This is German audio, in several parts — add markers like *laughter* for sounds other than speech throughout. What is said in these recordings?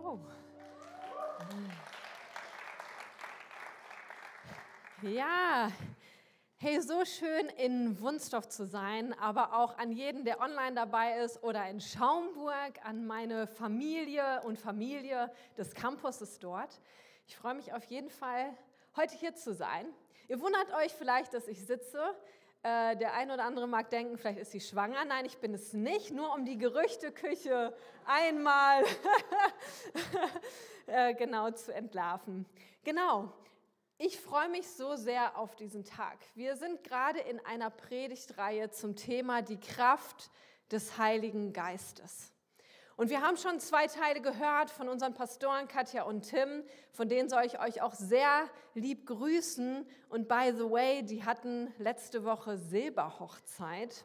go. Ja, hey, so schön in Wunstorf zu sein, aber auch an jeden, der online dabei ist oder in Schaumburg, an meine Familie und Familie des Campuses dort. Ich freue mich auf jeden Fall, heute hier zu sein. Ihr wundert euch vielleicht, dass ich sitze. Äh, der ein oder andere mag denken, vielleicht ist sie schwanger. Nein, ich bin es nicht, nur um die Gerüchteküche einmal *laughs* äh, genau zu entlarven. Genau, ich freue mich so sehr auf diesen Tag. Wir sind gerade in einer Predigtreihe zum Thema die Kraft des Heiligen Geistes. Und wir haben schon zwei Teile gehört von unseren Pastoren Katja und Tim, von denen soll ich euch auch sehr lieb grüßen. Und by the way, die hatten letzte Woche Silberhochzeit.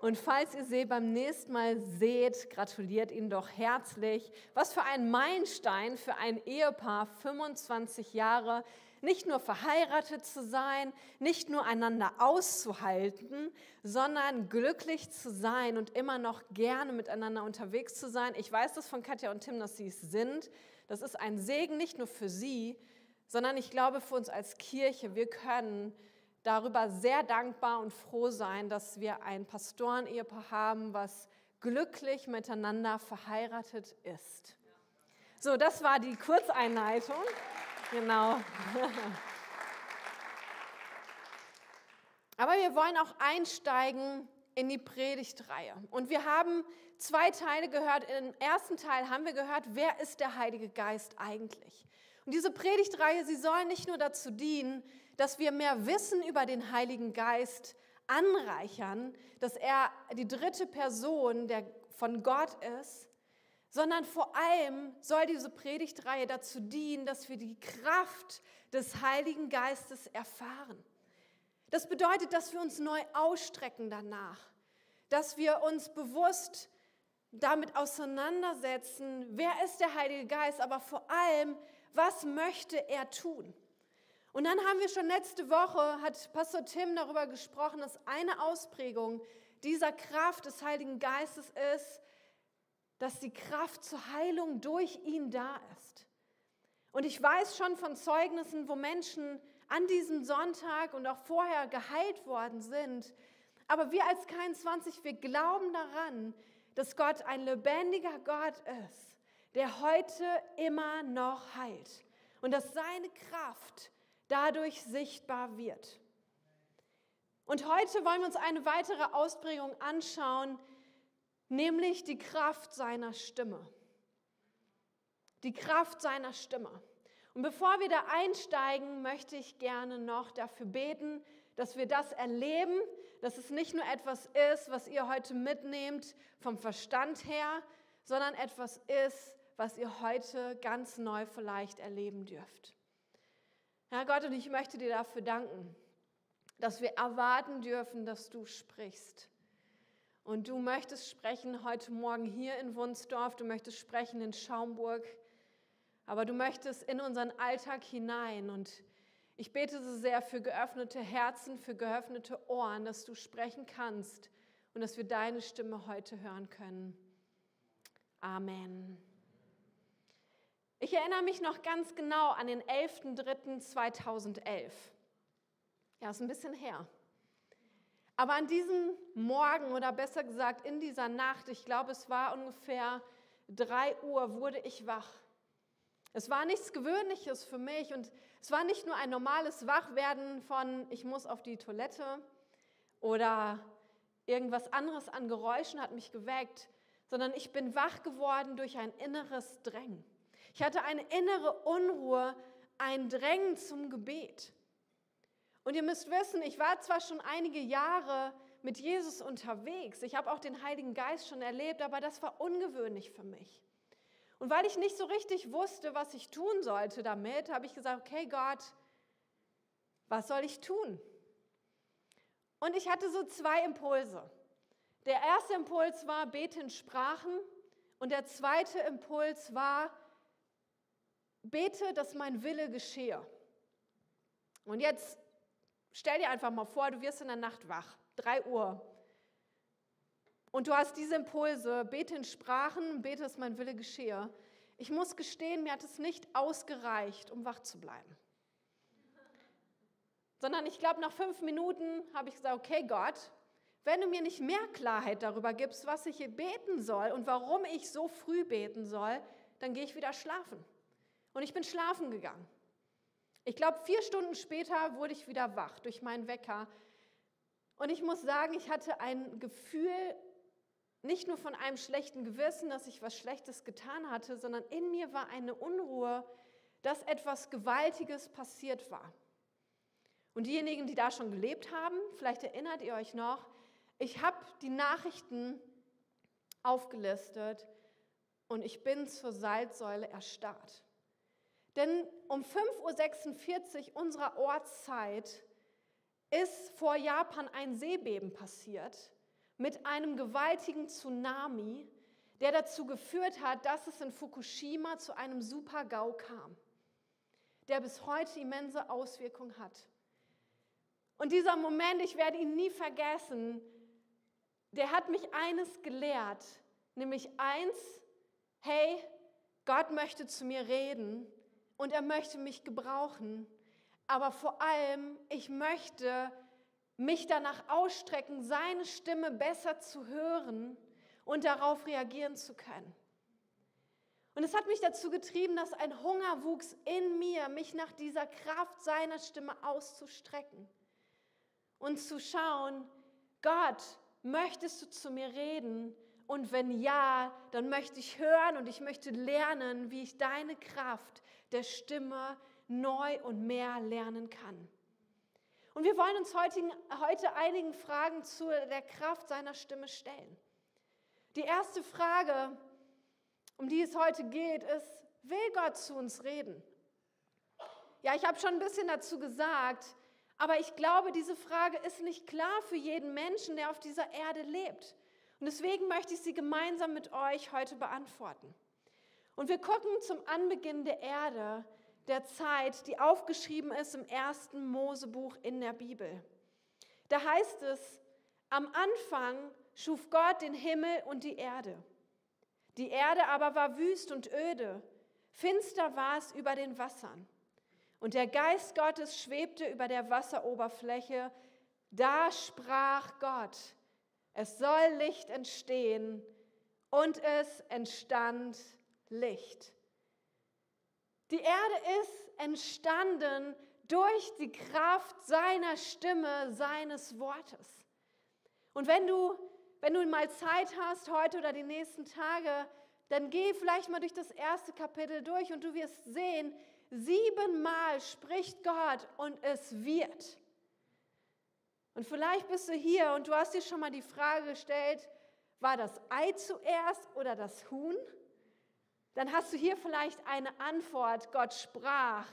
Und falls ihr sie beim nächsten Mal seht, gratuliert ihnen doch herzlich. Was für ein Meilenstein für ein Ehepaar, 25 Jahre nicht nur verheiratet zu sein, nicht nur einander auszuhalten, sondern glücklich zu sein und immer noch gerne miteinander unterwegs zu sein. Ich weiß das von Katja und Tim, dass sie es sind. Das ist ein Segen nicht nur für sie, sondern ich glaube für uns als Kirche, wir können darüber sehr dankbar und froh sein, dass wir ein Pastoren-Ehepaar haben, was glücklich miteinander verheiratet ist. So, das war die Kurzeinleitung. Genau. Aber wir wollen auch einsteigen in die Predigtreihe. Und wir haben zwei Teile gehört. Im ersten Teil haben wir gehört, wer ist der Heilige Geist eigentlich? Und diese Predigtreihe, sie soll nicht nur dazu dienen, dass wir mehr Wissen über den Heiligen Geist anreichern, dass er die dritte Person der von Gott ist, sondern vor allem soll diese Predigtreihe dazu dienen, dass wir die Kraft des Heiligen Geistes erfahren. Das bedeutet, dass wir uns neu ausstrecken danach, dass wir uns bewusst damit auseinandersetzen, wer ist der Heilige Geist, aber vor allem, was möchte er tun. Und dann haben wir schon letzte Woche, hat Pastor Tim darüber gesprochen, dass eine Ausprägung dieser Kraft des Heiligen Geistes ist, dass die Kraft zur Heilung durch ihn da ist. Und ich weiß schon von Zeugnissen, wo Menschen an diesem Sonntag und auch vorher geheilt worden sind. Aber wir als K20, wir glauben daran, dass Gott ein lebendiger Gott ist, der heute immer noch heilt. Und dass seine Kraft dadurch sichtbar wird. Und heute wollen wir uns eine weitere Ausprägung anschauen, nämlich die Kraft seiner Stimme. Die Kraft seiner Stimme. Und bevor wir da einsteigen, möchte ich gerne noch dafür beten, dass wir das erleben, dass es nicht nur etwas ist, was ihr heute mitnehmt vom Verstand her, sondern etwas ist, was ihr heute ganz neu vielleicht erleben dürft. Herr Gott, und ich möchte dir dafür danken, dass wir erwarten dürfen, dass du sprichst und du möchtest sprechen heute Morgen hier in Wunsdorf, du möchtest sprechen in Schaumburg, aber du möchtest in unseren Alltag hinein. Und ich bete so sehr für geöffnete Herzen, für geöffnete Ohren, dass du sprechen kannst und dass wir deine Stimme heute hören können. Amen. Ich erinnere mich noch ganz genau an den 11.03.2011. Ja, ist ein bisschen her. Aber an diesem Morgen oder besser gesagt in dieser Nacht, ich glaube es war ungefähr 3 Uhr, wurde ich wach. Es war nichts Gewöhnliches für mich und es war nicht nur ein normales Wachwerden von, ich muss auf die Toilette oder irgendwas anderes an Geräuschen hat mich geweckt, sondern ich bin wach geworden durch ein inneres Drängen. Ich hatte eine innere Unruhe, ein Drängen zum Gebet. Und ihr müsst wissen, ich war zwar schon einige Jahre mit Jesus unterwegs, ich habe auch den Heiligen Geist schon erlebt, aber das war ungewöhnlich für mich. Und weil ich nicht so richtig wusste, was ich tun sollte damit, habe ich gesagt, okay Gott, was soll ich tun? Und ich hatte so zwei Impulse. Der erste Impuls war, bete in Sprachen. Und der zweite Impuls war, bete, dass mein Wille geschehe. Und jetzt Stell dir einfach mal vor, du wirst in der Nacht wach, 3 Uhr. Und du hast diese Impulse, bete in Sprachen, bete, dass mein Wille geschehe. Ich muss gestehen, mir hat es nicht ausgereicht, um wach zu bleiben. Sondern ich glaube, nach fünf Minuten habe ich gesagt, okay Gott, wenn du mir nicht mehr Klarheit darüber gibst, was ich hier beten soll und warum ich so früh beten soll, dann gehe ich wieder schlafen. Und ich bin schlafen gegangen. Ich glaube, vier Stunden später wurde ich wieder wach durch meinen Wecker. Und ich muss sagen, ich hatte ein Gefühl, nicht nur von einem schlechten Gewissen, dass ich was Schlechtes getan hatte, sondern in mir war eine Unruhe, dass etwas Gewaltiges passiert war. Und diejenigen, die da schon gelebt haben, vielleicht erinnert ihr euch noch, ich habe die Nachrichten aufgelistet und ich bin zur Salzsäule erstarrt. Denn um 5.46 Uhr unserer Ortszeit ist vor Japan ein Seebeben passiert mit einem gewaltigen Tsunami, der dazu geführt hat, dass es in Fukushima zu einem Super-GAU kam, der bis heute immense Auswirkungen hat. Und dieser Moment, ich werde ihn nie vergessen, der hat mich eines gelehrt, nämlich eins, hey, Gott möchte zu mir reden und er möchte mich gebrauchen, aber vor allem, ich möchte mich danach ausstrecken, seine Stimme besser zu hören und darauf reagieren zu können. Und es hat mich dazu getrieben, dass ein Hunger wuchs in mir, mich nach dieser Kraft seiner Stimme auszustrecken und zu schauen, Gott, möchtest du zu mir reden? Und wenn ja, dann möchte ich hören und ich möchte lernen, wie ich deine Kraft der Stimme neu und mehr lernen kann. Und wir wollen uns heute, heute einigen Fragen zu der Kraft seiner Stimme stellen. Die erste Frage, um die es heute geht, ist, will Gott zu uns reden? Ja, ich habe schon ein bisschen dazu gesagt, aber ich glaube, diese Frage ist nicht klar für jeden Menschen, der auf dieser Erde lebt. Und deswegen möchte ich sie gemeinsam mit euch heute beantworten. Und wir gucken zum Anbeginn der Erde, der Zeit, die aufgeschrieben ist im ersten Mosebuch in der Bibel. Da heißt es, am Anfang schuf Gott den Himmel und die Erde. Die Erde aber war wüst und öde, finster war es über den Wassern. Und der Geist Gottes schwebte über der Wasseroberfläche. Da sprach Gott, es soll Licht entstehen. Und es entstand Licht. Die Erde ist entstanden durch die Kraft seiner Stimme, seines Wortes. Und wenn du, wenn du mal Zeit hast, heute oder die nächsten Tage, dann geh vielleicht mal durch das erste Kapitel durch und du wirst sehen, siebenmal spricht Gott und es wird. Und vielleicht bist du hier und du hast dir schon mal die Frage gestellt, war das Ei zuerst oder das Huhn? dann hast du hier vielleicht eine Antwort. Gott sprach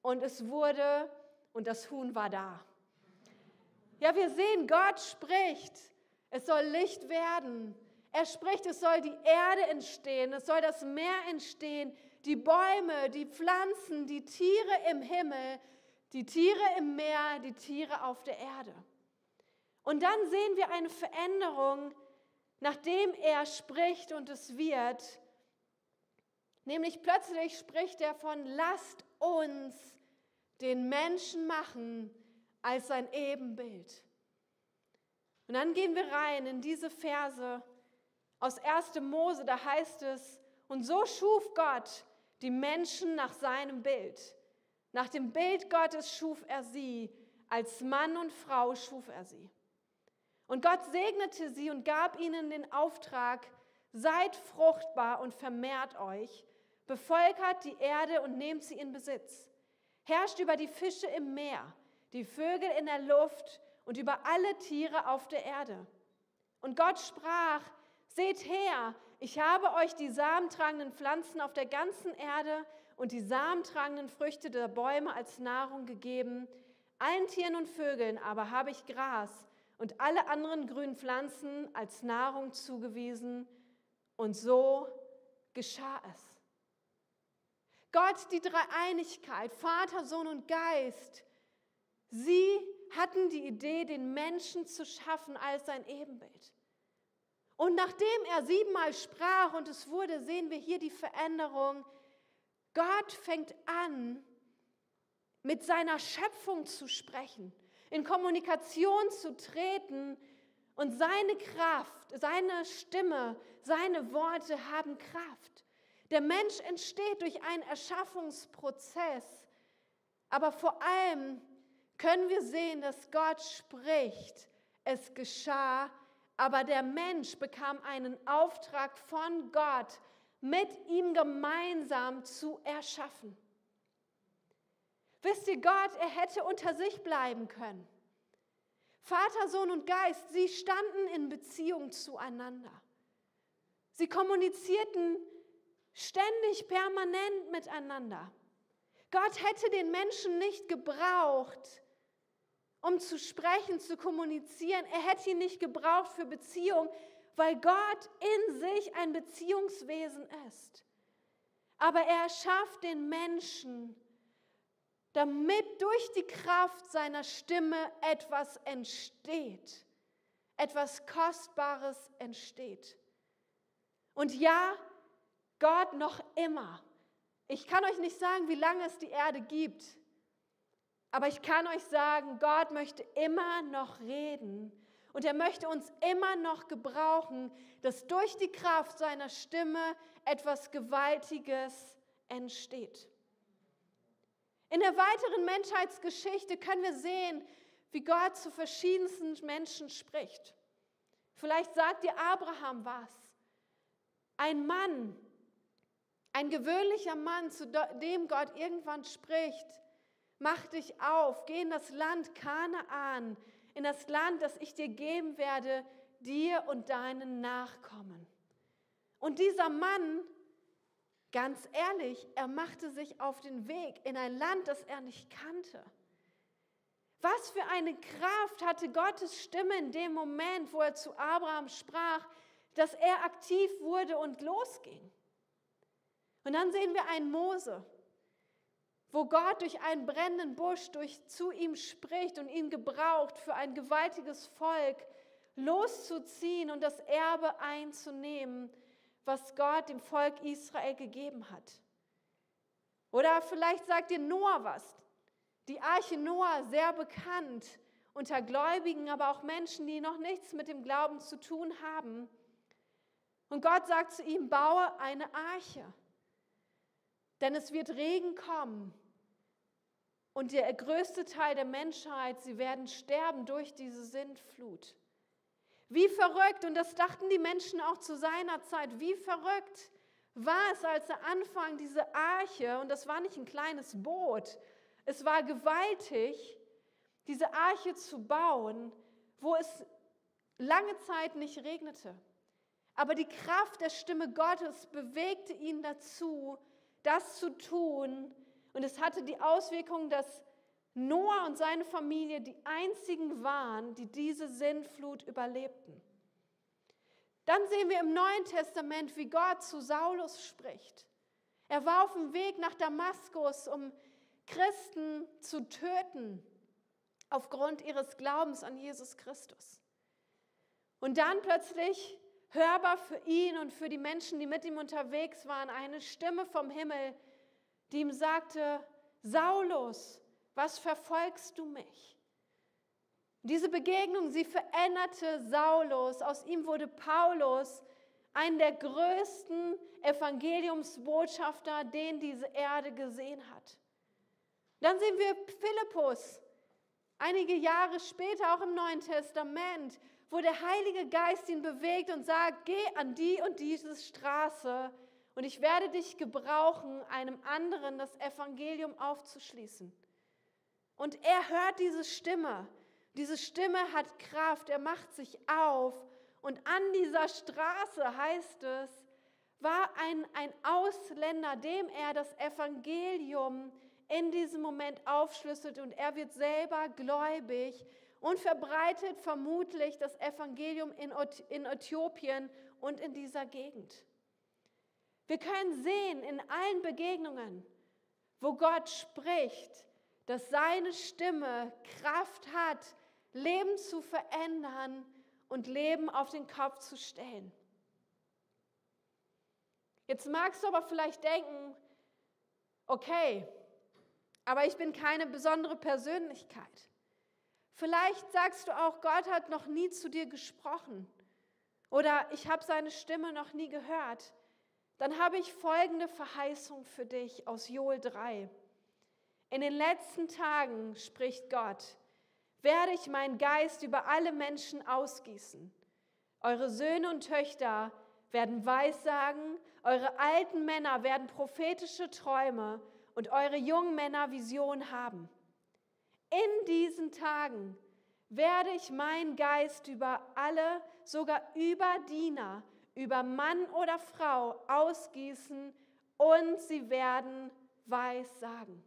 und es wurde und das Huhn war da. Ja, wir sehen, Gott spricht. Es soll Licht werden. Er spricht, es soll die Erde entstehen, es soll das Meer entstehen, die Bäume, die Pflanzen, die Tiere im Himmel, die Tiere im Meer, die Tiere auf der Erde. Und dann sehen wir eine Veränderung, nachdem er spricht und es wird, Nämlich plötzlich spricht er von, lasst uns den Menschen machen als sein Ebenbild. Und dann gehen wir rein in diese Verse aus 1. Mose, da heißt es, und so schuf Gott die Menschen nach seinem Bild. Nach dem Bild Gottes schuf er sie, als Mann und Frau schuf er sie. Und Gott segnete sie und gab ihnen den Auftrag, seid fruchtbar und vermehrt euch Bevölkert die Erde und nehmt sie in Besitz. Herrscht über die Fische im Meer, die Vögel in der Luft und über alle Tiere auf der Erde. Und Gott sprach, seht her, ich habe euch die samentragenden Pflanzen auf der ganzen Erde und die samentragenden Früchte der Bäume als Nahrung gegeben. Allen Tieren und Vögeln aber habe ich Gras und alle anderen grünen Pflanzen als Nahrung zugewiesen. Und so geschah es. Gott, die Dreieinigkeit, Vater, Sohn und Geist, sie hatten die Idee, den Menschen zu schaffen als sein Ebenbild. Und nachdem er siebenmal sprach und es wurde, sehen wir hier die Veränderung. Gott fängt an, mit seiner Schöpfung zu sprechen, in Kommunikation zu treten und seine Kraft, seine Stimme, seine Worte haben Kraft. Der Mensch entsteht durch einen Erschaffungsprozess, aber vor allem können wir sehen, dass Gott spricht. Es geschah, aber der Mensch bekam einen Auftrag von Gott, mit ihm gemeinsam zu erschaffen. Wisst ihr, Gott, er hätte unter sich bleiben können. Vater, Sohn und Geist, sie standen in Beziehung zueinander. Sie kommunizierten ständig, permanent miteinander. Gott hätte den Menschen nicht gebraucht, um zu sprechen, zu kommunizieren. Er hätte ihn nicht gebraucht für Beziehung, weil Gott in sich ein Beziehungswesen ist. Aber er schafft den Menschen damit durch die Kraft seiner Stimme etwas entsteht, etwas Kostbares entsteht. Und ja, Gott noch immer. Ich kann euch nicht sagen, wie lange es die Erde gibt, aber ich kann euch sagen, Gott möchte immer noch reden und er möchte uns immer noch gebrauchen, dass durch die Kraft seiner Stimme etwas Gewaltiges entsteht. In der weiteren Menschheitsgeschichte können wir sehen, wie Gott zu verschiedensten Menschen spricht. Vielleicht sagt dir Abraham was. Ein Mann, ein gewöhnlicher Mann, zu dem Gott irgendwann spricht, mach dich auf, geh in das Land Kanaan, in das Land, das ich dir geben werde, dir und deinen Nachkommen. Und dieser Mann Ganz ehrlich, er machte sich auf den Weg in ein Land, das er nicht kannte. Was für eine Kraft hatte Gottes Stimme in dem Moment, wo er zu Abraham sprach, dass er aktiv wurde und losging. Und dann sehen wir einen Mose, wo Gott durch einen brennenden Busch durch, zu ihm spricht und ihn gebraucht, für ein gewaltiges Volk loszuziehen und das Erbe einzunehmen was Gott dem Volk Israel gegeben hat. Oder vielleicht sagt dir Noah was. Die Arche Noah, sehr bekannt unter Gläubigen, aber auch Menschen, die noch nichts mit dem Glauben zu tun haben. Und Gott sagt zu ihm, baue eine Arche, denn es wird Regen kommen. Und der größte Teil der Menschheit, sie werden sterben durch diese Sintflut. Wie verrückt, und das dachten die Menschen auch zu seiner Zeit, wie verrückt war es, als er anfang, diese Arche, und das war nicht ein kleines Boot, es war gewaltig, diese Arche zu bauen, wo es lange Zeit nicht regnete. Aber die Kraft der Stimme Gottes bewegte ihn dazu, das zu tun. Und es hatte die Auswirkung, dass Noah und seine Familie die einzigen waren, die diese Sintflut überlebten. Dann sehen wir im Neuen Testament, wie Gott zu Saulus spricht. Er war auf dem Weg nach Damaskus, um Christen zu töten aufgrund ihres Glaubens an Jesus Christus. Und dann plötzlich hörbar für ihn und für die Menschen, die mit ihm unterwegs waren, eine Stimme vom Himmel, die ihm sagte, Saulus, was verfolgst du mich? Diese Begegnung, sie veränderte Saulus. Aus ihm wurde Paulus, ein der größten Evangeliumsbotschafter, den diese Erde gesehen hat. Dann sehen wir Philippus, einige Jahre später auch im Neuen Testament, wo der Heilige Geist ihn bewegt und sagt, geh an die und diese Straße und ich werde dich gebrauchen, einem anderen das Evangelium aufzuschließen. Und er hört diese Stimme. Diese Stimme hat Kraft. Er macht sich auf. Und an dieser Straße, heißt es, war ein, ein Ausländer, dem er das Evangelium in diesem Moment aufschlüsselt. Und er wird selber gläubig und verbreitet vermutlich das Evangelium in, in Äthiopien und in dieser Gegend. Wir können sehen in allen Begegnungen, wo Gott spricht, dass seine Stimme Kraft hat, Leben zu verändern und Leben auf den Kopf zu stellen. Jetzt magst du aber vielleicht denken, okay, aber ich bin keine besondere Persönlichkeit. Vielleicht sagst du auch, Gott hat noch nie zu dir gesprochen oder ich habe seine Stimme noch nie gehört. Dann habe ich folgende Verheißung für dich aus Joel 3. In den letzten Tagen, spricht Gott, werde ich meinen Geist über alle Menschen ausgießen. Eure Söhne und Töchter werden Weissagen, eure alten Männer werden prophetische Träume und eure jungen Männer Vision haben. In diesen Tagen werde ich meinen Geist über alle, sogar über Diener, über Mann oder Frau ausgießen und sie werden Weissagen.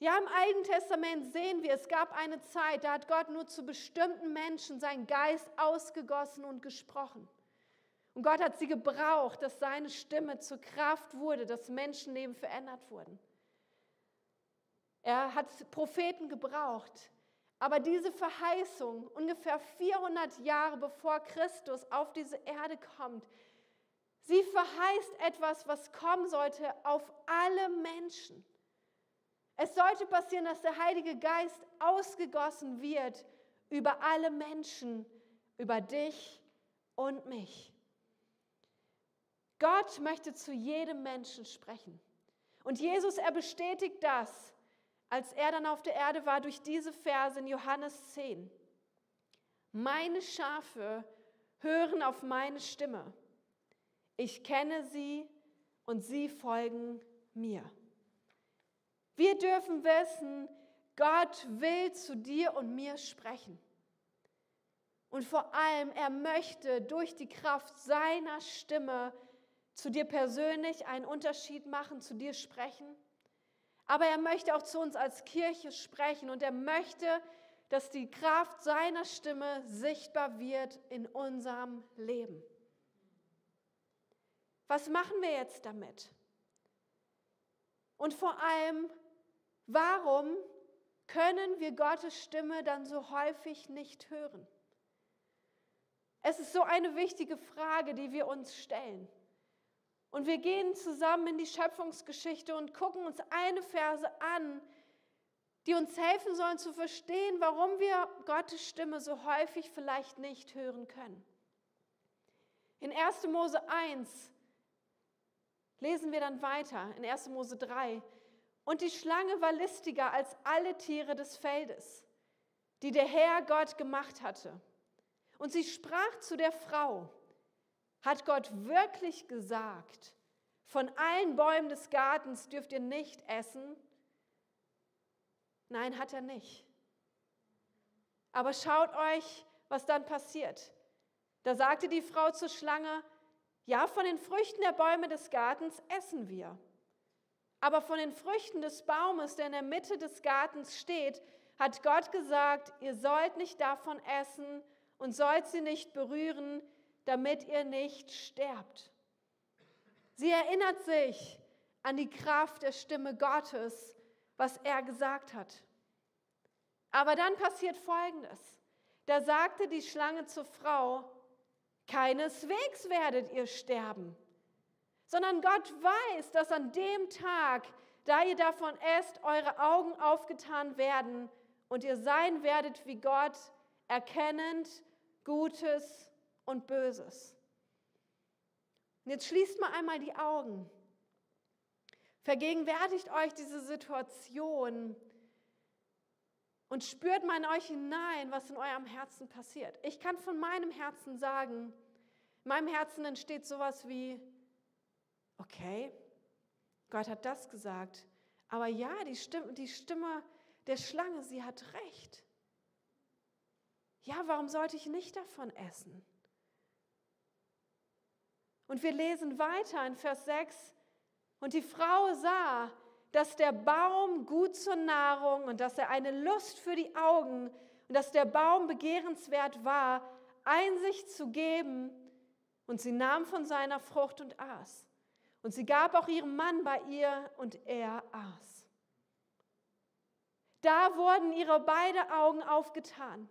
Ja, im Alten Testament sehen wir, es gab eine Zeit, da hat Gott nur zu bestimmten Menschen seinen Geist ausgegossen und gesprochen. Und Gott hat sie gebraucht, dass seine Stimme zur Kraft wurde, dass Menschenleben verändert wurden. Er hat Propheten gebraucht. Aber diese Verheißung, ungefähr 400 Jahre bevor Christus auf diese Erde kommt, sie verheißt etwas, was kommen sollte auf alle Menschen. Es sollte passieren, dass der Heilige Geist ausgegossen wird über alle Menschen, über dich und mich. Gott möchte zu jedem Menschen sprechen. Und Jesus, er bestätigt das, als er dann auf der Erde war, durch diese Verse in Johannes 10. Meine Schafe hören auf meine Stimme. Ich kenne sie und sie folgen mir. Wir dürfen wissen, Gott will zu dir und mir sprechen. Und vor allem, er möchte durch die Kraft seiner Stimme zu dir persönlich einen Unterschied machen, zu dir sprechen. Aber er möchte auch zu uns als Kirche sprechen und er möchte, dass die Kraft seiner Stimme sichtbar wird in unserem Leben. Was machen wir jetzt damit? Und vor allem, Warum können wir Gottes Stimme dann so häufig nicht hören? Es ist so eine wichtige Frage, die wir uns stellen. Und wir gehen zusammen in die Schöpfungsgeschichte und gucken uns eine Verse an, die uns helfen sollen zu verstehen, warum wir Gottes Stimme so häufig vielleicht nicht hören können. In 1. Mose 1 lesen wir dann weiter, in 1. Mose 3. Und die Schlange war listiger als alle Tiere des Feldes, die der Herr Gott gemacht hatte. Und sie sprach zu der Frau, hat Gott wirklich gesagt, von allen Bäumen des Gartens dürft ihr nicht essen? Nein, hat er nicht. Aber schaut euch, was dann passiert. Da sagte die Frau zur Schlange, ja, von den Früchten der Bäume des Gartens essen wir. Aber von den Früchten des Baumes, der in der Mitte des Gartens steht, hat Gott gesagt, ihr sollt nicht davon essen und sollt sie nicht berühren, damit ihr nicht sterbt. Sie erinnert sich an die Kraft der Stimme Gottes, was er gesagt hat. Aber dann passiert Folgendes. Da sagte die Schlange zur Frau, keineswegs werdet ihr sterben sondern Gott weiß, dass an dem Tag, da ihr davon esst, eure Augen aufgetan werden und ihr sein werdet wie Gott, erkennend Gutes und Böses. Und jetzt schließt mal einmal die Augen. Vergegenwärtigt euch diese Situation und spürt mal in euch hinein, was in eurem Herzen passiert. Ich kann von meinem Herzen sagen, in meinem Herzen entsteht sowas wie, okay, Gott hat das gesagt, aber ja, die Stimme, die Stimme der Schlange, sie hat recht. Ja, warum sollte ich nicht davon essen? Und wir lesen weiter in Vers 6, und die Frau sah, dass der Baum gut zur Nahrung und dass er eine Lust für die Augen und dass der Baum begehrenswert war, Einsicht zu geben, und sie nahm von seiner Frucht und aß. Und sie gab auch ihrem Mann bei ihr und er aß. Da wurden ihre beiden Augen aufgetan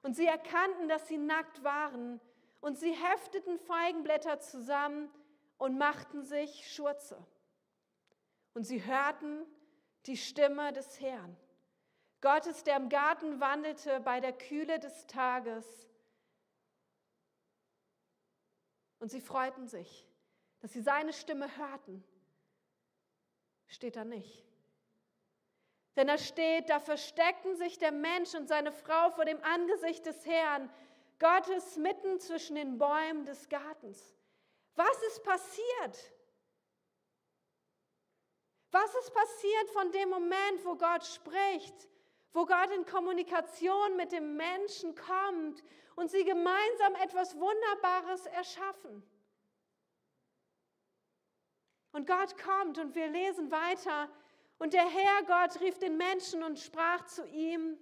Und sie erkannten, dass sie nackt waren. Und sie hefteten Feigenblätter zusammen und machten sich Schurze. Und sie hörten die Stimme des Herrn. Gottes, der im Garten wandelte bei der Kühle des Tages. Und sie freuten sich, dass sie seine Stimme hörten. Steht da nicht. Denn da steht, da versteckten sich der Mensch und seine Frau vor dem Angesicht des Herrn, Gottes mitten zwischen den Bäumen des Gartens. Was ist passiert? Was ist passiert von dem Moment, wo Gott spricht, wo Gott in Kommunikation mit dem Menschen kommt und sie gemeinsam etwas Wunderbares erschaffen? Und Gott kommt und wir lesen weiter. Und der Herr Gott rief den Menschen und sprach zu ihm,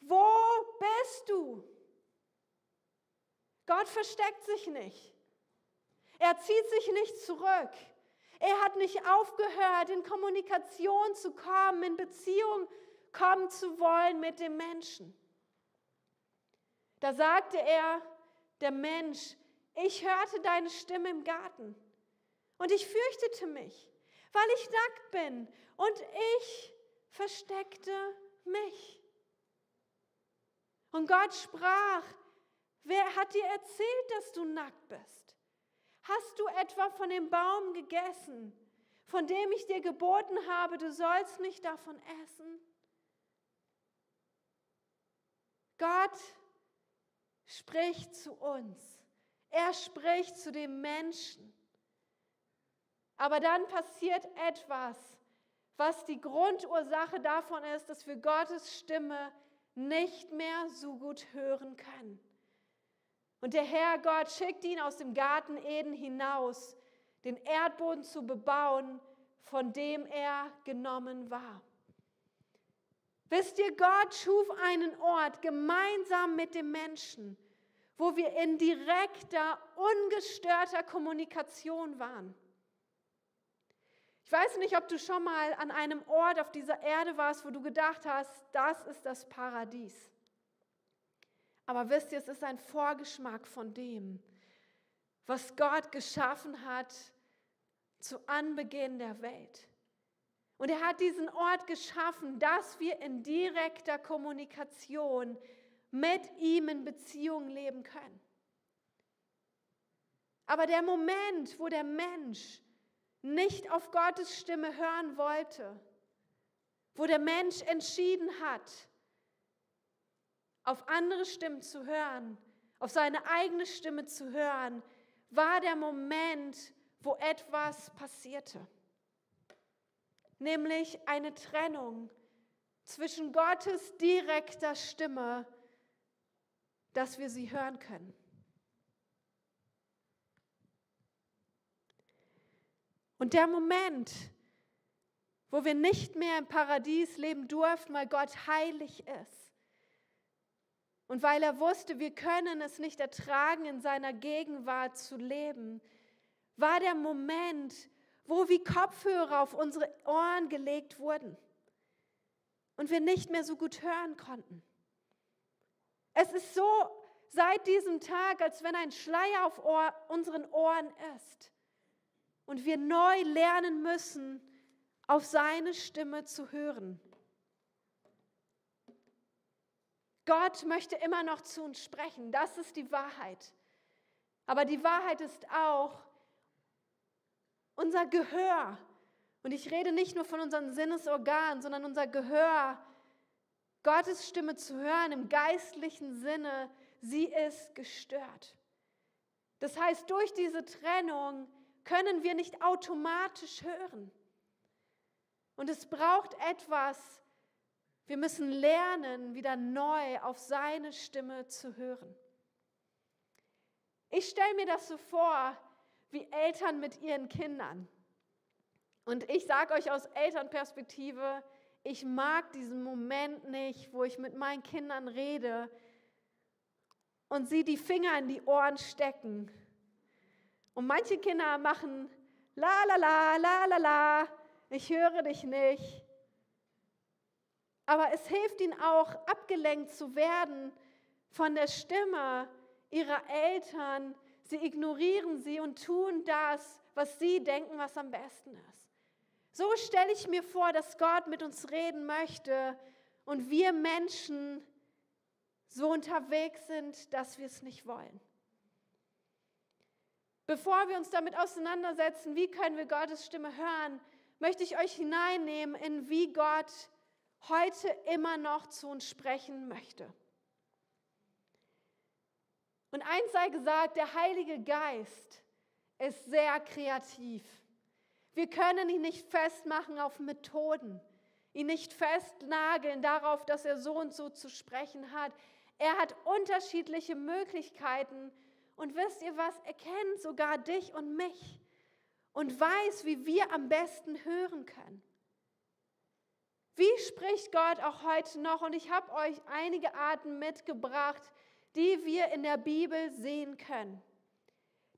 wo bist du? Gott versteckt sich nicht. Er zieht sich nicht zurück. Er hat nicht aufgehört, in Kommunikation zu kommen, in Beziehung kommen zu wollen mit dem Menschen. Da sagte er, der Mensch, ich hörte deine Stimme im Garten und ich fürchtete mich, weil ich nackt bin und ich versteckte mich. Und Gott sprach, wer hat dir erzählt, dass du nackt bist? Hast du etwa von dem Baum gegessen, von dem ich dir geboten habe, du sollst nicht davon essen? Gott spricht zu uns. Er spricht zu dem Menschen. Aber dann passiert etwas, was die Grundursache davon ist, dass wir Gottes Stimme nicht mehr so gut hören können. Und der Herr Gott schickt ihn aus dem Garten Eden hinaus, den Erdboden zu bebauen, von dem er genommen war. Wisst ihr, Gott schuf einen Ort gemeinsam mit dem Menschen, wo wir in direkter, ungestörter Kommunikation waren. Ich weiß nicht, ob du schon mal an einem Ort auf dieser Erde warst, wo du gedacht hast, das ist das Paradies. Aber wisst ihr, es ist ein Vorgeschmack von dem, was Gott geschaffen hat zu Anbeginn der Welt. Und er hat diesen Ort geschaffen, dass wir in direkter Kommunikation mit ihm in Beziehung leben können. Aber der Moment, wo der Mensch nicht auf Gottes Stimme hören wollte, wo der Mensch entschieden hat, auf andere Stimmen zu hören, auf seine eigene Stimme zu hören, war der Moment, wo etwas passierte. Nämlich eine Trennung zwischen Gottes direkter Stimme, dass wir sie hören können. Und der Moment, wo wir nicht mehr im Paradies leben durften, weil Gott heilig ist und weil er wusste, wir können es nicht ertragen, in seiner Gegenwart zu leben, war der Moment, wo wie Kopfhörer auf unsere Ohren gelegt wurden und wir nicht mehr so gut hören konnten. Es ist so seit diesem Tag, als wenn ein Schleier auf Ohr, unseren Ohren ist und wir neu lernen müssen, auf seine Stimme zu hören. Gott möchte immer noch zu uns sprechen, das ist die Wahrheit. Aber die Wahrheit ist auch unser Gehör. Und ich rede nicht nur von unseren Sinnesorganen, sondern unser Gehör, Gottes Stimme zu hören im geistlichen Sinne, sie ist gestört. Das heißt, durch diese Trennung können wir nicht automatisch hören. Und es braucht etwas, wir müssen lernen, wieder neu auf seine Stimme zu hören. Ich stelle mir das so vor, wie Eltern mit ihren Kindern. Und ich sage euch aus Elternperspektive, ich mag diesen Moment nicht, wo ich mit meinen Kindern rede und sie die Finger in die Ohren stecken und manche Kinder machen la la la la la la, ich höre dich nicht. Aber es hilft ihnen auch, abgelenkt zu werden von der Stimme ihrer Eltern. Sie ignorieren sie und tun das, was sie denken, was am besten ist. So stelle ich mir vor, dass Gott mit uns reden möchte und wir Menschen so unterwegs sind, dass wir es nicht wollen. Bevor wir uns damit auseinandersetzen, wie können wir Gottes Stimme hören, möchte ich euch hineinnehmen, in wie Gott heute immer noch zu uns sprechen möchte. Und eins sei gesagt, der Heilige Geist ist sehr kreativ. Wir können ihn nicht festmachen auf Methoden, ihn nicht festnageln darauf, dass er so und so zu sprechen hat. Er hat unterschiedliche Möglichkeiten und wisst ihr was, er kennt sogar dich und mich und weiß, wie wir am besten hören können. Wie spricht Gott auch heute noch? Und ich habe euch einige Arten mitgebracht, die wir in der Bibel sehen können.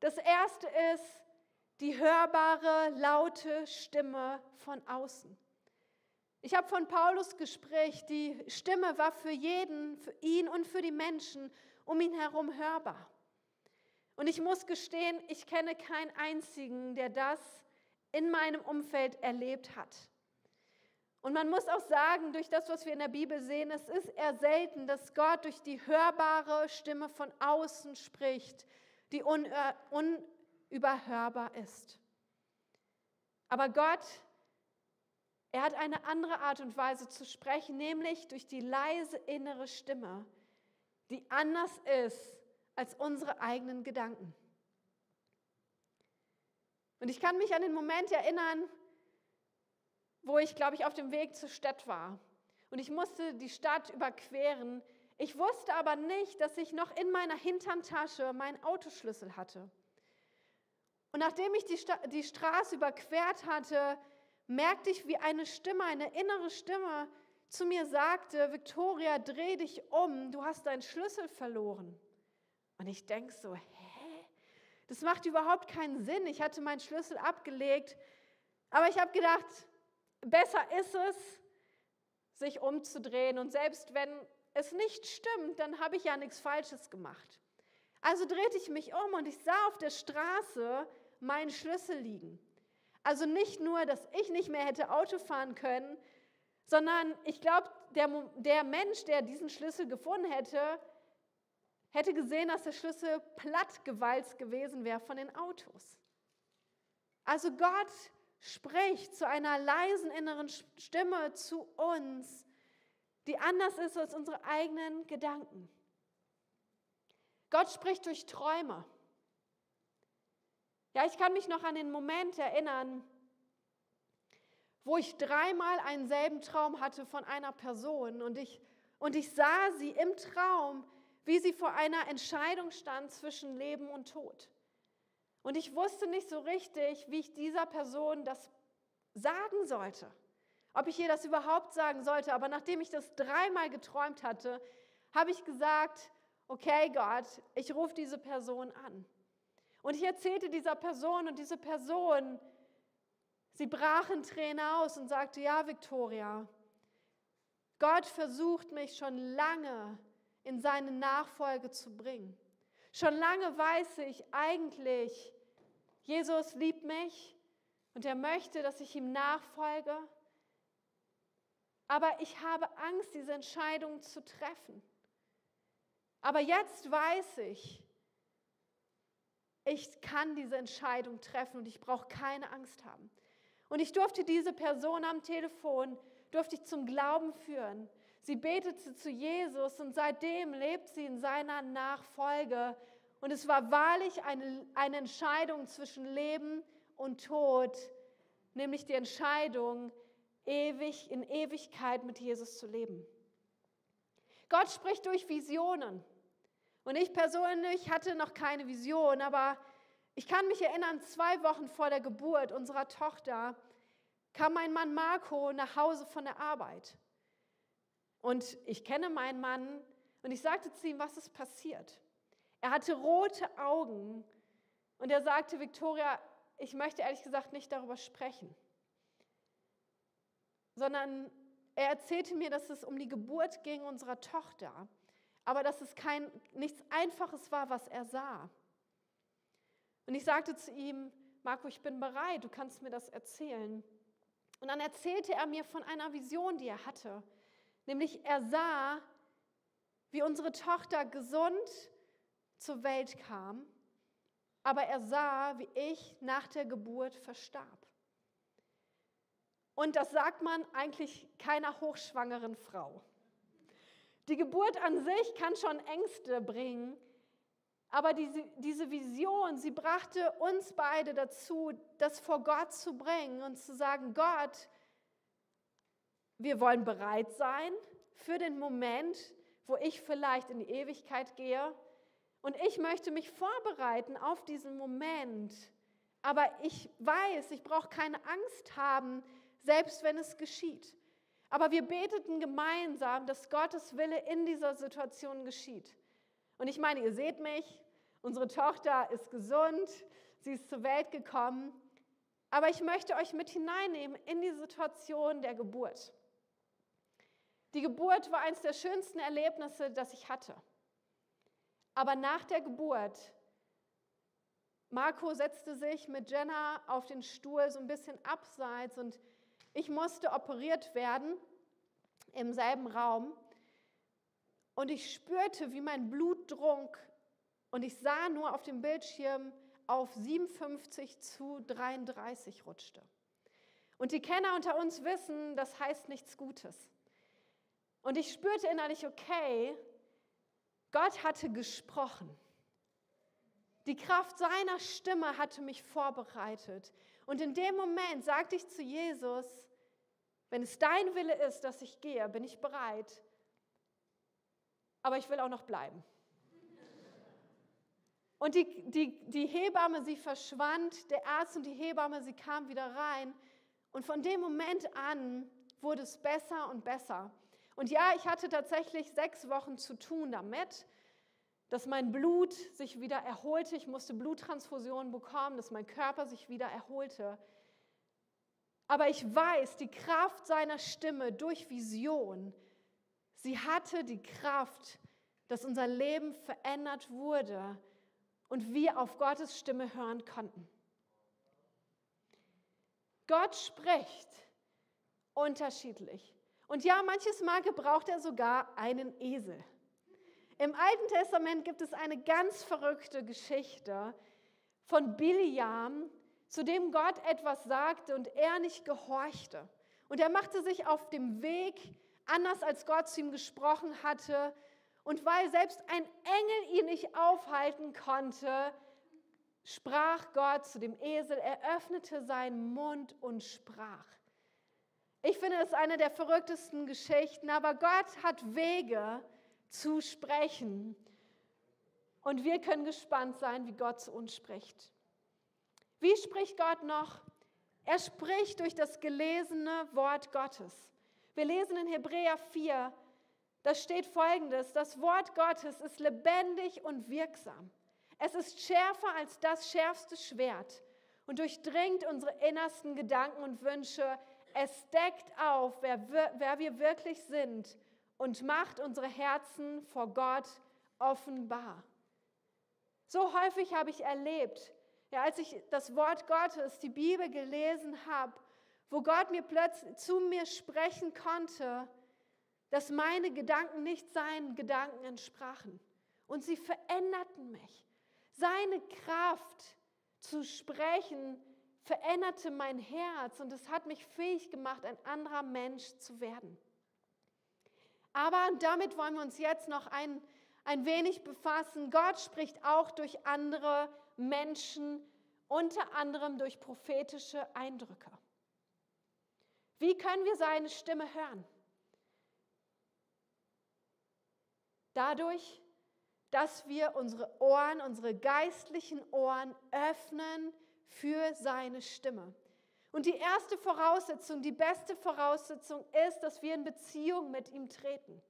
Das erste ist die hörbare, laute Stimme von außen. Ich habe von Paulus gesprochen, die Stimme war für jeden, für ihn und für die Menschen um ihn herum hörbar. Und ich muss gestehen, ich kenne keinen einzigen, der das in meinem Umfeld erlebt hat. Und man muss auch sagen, durch das, was wir in der Bibel sehen, es ist eher selten, dass Gott durch die hörbare Stimme von außen spricht, die unüberhörbar ist. Aber Gott, er hat eine andere Art und Weise zu sprechen, nämlich durch die leise innere Stimme, die anders ist als unsere eigenen Gedanken. Und ich kann mich an den Moment erinnern, wo ich, glaube ich, auf dem Weg zur Stadt war. Und ich musste die Stadt überqueren. Ich wusste aber nicht, dass ich noch in meiner Hinterntasche meinen Autoschlüssel hatte. Und nachdem ich die, Sta die Straße überquert hatte, merkte ich, wie eine Stimme, eine innere Stimme zu mir sagte, Victoria, dreh dich um, du hast deinen Schlüssel verloren. Und ich denke so, hä? Das macht überhaupt keinen Sinn. Ich hatte meinen Schlüssel abgelegt, aber ich habe gedacht, besser ist es, sich umzudrehen. Und selbst wenn es nicht stimmt, dann habe ich ja nichts Falsches gemacht. Also drehte ich mich um und ich sah auf der Straße meinen Schlüssel liegen. Also nicht nur, dass ich nicht mehr hätte Auto fahren können, sondern ich glaube, der, der Mensch, der diesen Schlüssel gefunden hätte, hätte gesehen, dass der Schlüssel plattgewalzt gewesen wäre von den Autos. Also Gott spricht zu einer leisen inneren Stimme zu uns, die anders ist als unsere eigenen Gedanken. Gott spricht durch Träume. Ja, ich kann mich noch an den Moment erinnern, wo ich dreimal einen selben Traum hatte von einer Person und ich, und ich sah sie im Traum wie sie vor einer Entscheidung stand zwischen Leben und Tod. Und ich wusste nicht so richtig, wie ich dieser Person das sagen sollte, ob ich ihr das überhaupt sagen sollte. Aber nachdem ich das dreimal geträumt hatte, habe ich gesagt, okay Gott, ich rufe diese Person an. Und ich erzählte dieser Person und diese Person, sie brach in Tränen aus und sagte, ja Victoria, Gott versucht mich schon lange in seine Nachfolge zu bringen. Schon lange weiß ich eigentlich, Jesus liebt mich und er möchte, dass ich ihm nachfolge. Aber ich habe Angst, diese Entscheidung zu treffen. Aber jetzt weiß ich, ich kann diese Entscheidung treffen und ich brauche keine Angst haben. Und ich durfte diese Person am Telefon, durfte ich zum Glauben führen. Sie betete zu Jesus und seitdem lebt sie in seiner Nachfolge. Und es war wahrlich eine, eine Entscheidung zwischen Leben und Tod, nämlich die Entscheidung, ewig in Ewigkeit mit Jesus zu leben. Gott spricht durch Visionen. Und ich persönlich hatte noch keine Vision, aber ich kann mich erinnern, zwei Wochen vor der Geburt unserer Tochter kam mein Mann Marco nach Hause von der Arbeit. Und ich kenne meinen Mann und ich sagte zu ihm, was ist passiert? Er hatte rote Augen und er sagte, Victoria, ich möchte ehrlich gesagt nicht darüber sprechen, sondern er erzählte mir, dass es um die Geburt ging unserer Tochter. aber dass es kein, nichts Einfaches war, was er sah. Und ich sagte zu ihm, Marco, ich bin bereit, du kannst mir das erzählen. Und dann erzählte er mir von einer Vision, die er hatte. Nämlich er sah, wie unsere Tochter gesund zur Welt kam, aber er sah, wie ich nach der Geburt verstarb. Und das sagt man eigentlich keiner hochschwangeren Frau. Die Geburt an sich kann schon Ängste bringen, aber diese, diese Vision, sie brachte uns beide dazu, das vor Gott zu bringen und zu sagen, Gott, wir wollen bereit sein für den Moment, wo ich vielleicht in die Ewigkeit gehe. Und ich möchte mich vorbereiten auf diesen Moment. Aber ich weiß, ich brauche keine Angst haben, selbst wenn es geschieht. Aber wir beteten gemeinsam, dass Gottes Wille in dieser Situation geschieht. Und ich meine, ihr seht mich, unsere Tochter ist gesund, sie ist zur Welt gekommen. Aber ich möchte euch mit hineinnehmen in die Situation der Geburt. Die Geburt war eines der schönsten Erlebnisse, das ich hatte. Aber nach der Geburt, Marco setzte sich mit Jenna auf den Stuhl so ein bisschen abseits und ich musste operiert werden im selben Raum und ich spürte, wie mein Blut drunk und ich sah nur auf dem Bildschirm auf 57 zu 33 rutschte. Und die Kenner unter uns wissen, das heißt nichts Gutes. Und ich spürte innerlich, okay, Gott hatte gesprochen. Die Kraft seiner Stimme hatte mich vorbereitet. Und in dem Moment sagte ich zu Jesus, wenn es dein Wille ist, dass ich gehe, bin ich bereit. Aber ich will auch noch bleiben. Und die, die, die Hebamme, sie verschwand, der Arzt und die Hebamme, sie kam wieder rein. Und von dem Moment an wurde es besser und besser. Und ja, ich hatte tatsächlich sechs Wochen zu tun damit, dass mein Blut sich wieder erholte. Ich musste Bluttransfusionen bekommen, dass mein Körper sich wieder erholte. Aber ich weiß, die Kraft seiner Stimme durch Vision, sie hatte die Kraft, dass unser Leben verändert wurde und wir auf Gottes Stimme hören konnten. Gott spricht unterschiedlich. Und ja, manches Mal gebraucht er sogar einen Esel. Im Alten Testament gibt es eine ganz verrückte Geschichte von Biliam, zu dem Gott etwas sagte und er nicht gehorchte. Und er machte sich auf dem Weg, anders als Gott zu ihm gesprochen hatte. Und weil selbst ein Engel ihn nicht aufhalten konnte, sprach Gott zu dem Esel, er öffnete seinen Mund und sprach. Ich finde es eine der verrücktesten Geschichten, aber Gott hat Wege zu sprechen. Und wir können gespannt sein, wie Gott zu uns spricht. Wie spricht Gott noch? Er spricht durch das gelesene Wort Gottes. Wir lesen in Hebräer 4, da steht folgendes, das Wort Gottes ist lebendig und wirksam. Es ist schärfer als das schärfste Schwert und durchdringt unsere innersten Gedanken und Wünsche. Es deckt auf, wer, wer wir wirklich sind und macht unsere Herzen vor Gott offenbar. So häufig habe ich erlebt, ja, als ich das Wort Gottes, die Bibel gelesen habe, wo Gott mir plötzlich zu mir sprechen konnte, dass meine Gedanken nicht seinen Gedanken entsprachen. Und sie veränderten mich. Seine Kraft zu sprechen veränderte mein Herz und es hat mich fähig gemacht, ein anderer Mensch zu werden. Aber damit wollen wir uns jetzt noch ein, ein wenig befassen. Gott spricht auch durch andere Menschen, unter anderem durch prophetische Eindrücke. Wie können wir seine Stimme hören? Dadurch, dass wir unsere Ohren, unsere geistlichen Ohren öffnen für seine Stimme. Und die erste Voraussetzung, die beste Voraussetzung ist, dass wir in Beziehung mit ihm treten.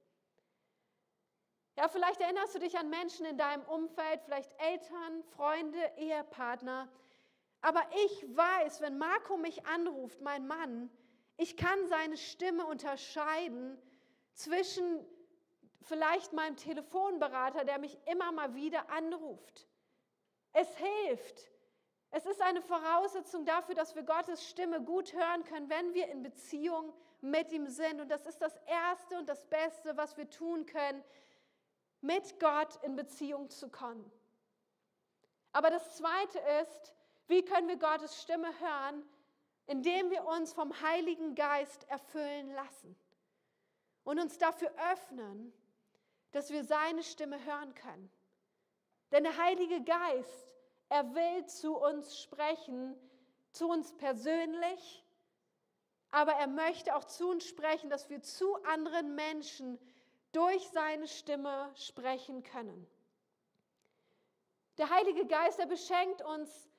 Ja, vielleicht erinnerst du dich an Menschen in deinem Umfeld, vielleicht Eltern, Freunde, Ehepartner. Aber ich weiß, wenn Marco mich anruft, mein Mann, ich kann seine Stimme unterscheiden zwischen vielleicht meinem Telefonberater, der mich immer mal wieder anruft. Es hilft. Es ist eine Voraussetzung dafür, dass wir Gottes Stimme gut hören können, wenn wir in Beziehung mit ihm sind. Und das ist das Erste und das Beste, was wir tun können, mit Gott in Beziehung zu kommen. Aber das Zweite ist, wie können wir Gottes Stimme hören? Indem wir uns vom Heiligen Geist erfüllen lassen und uns dafür öffnen, dass wir seine Stimme hören können. Denn der Heilige Geist, er will zu uns sprechen, zu uns persönlich, aber er möchte auch zu uns sprechen, dass wir zu anderen Menschen durch seine Stimme sprechen können. Der Heilige Geist, er beschenkt uns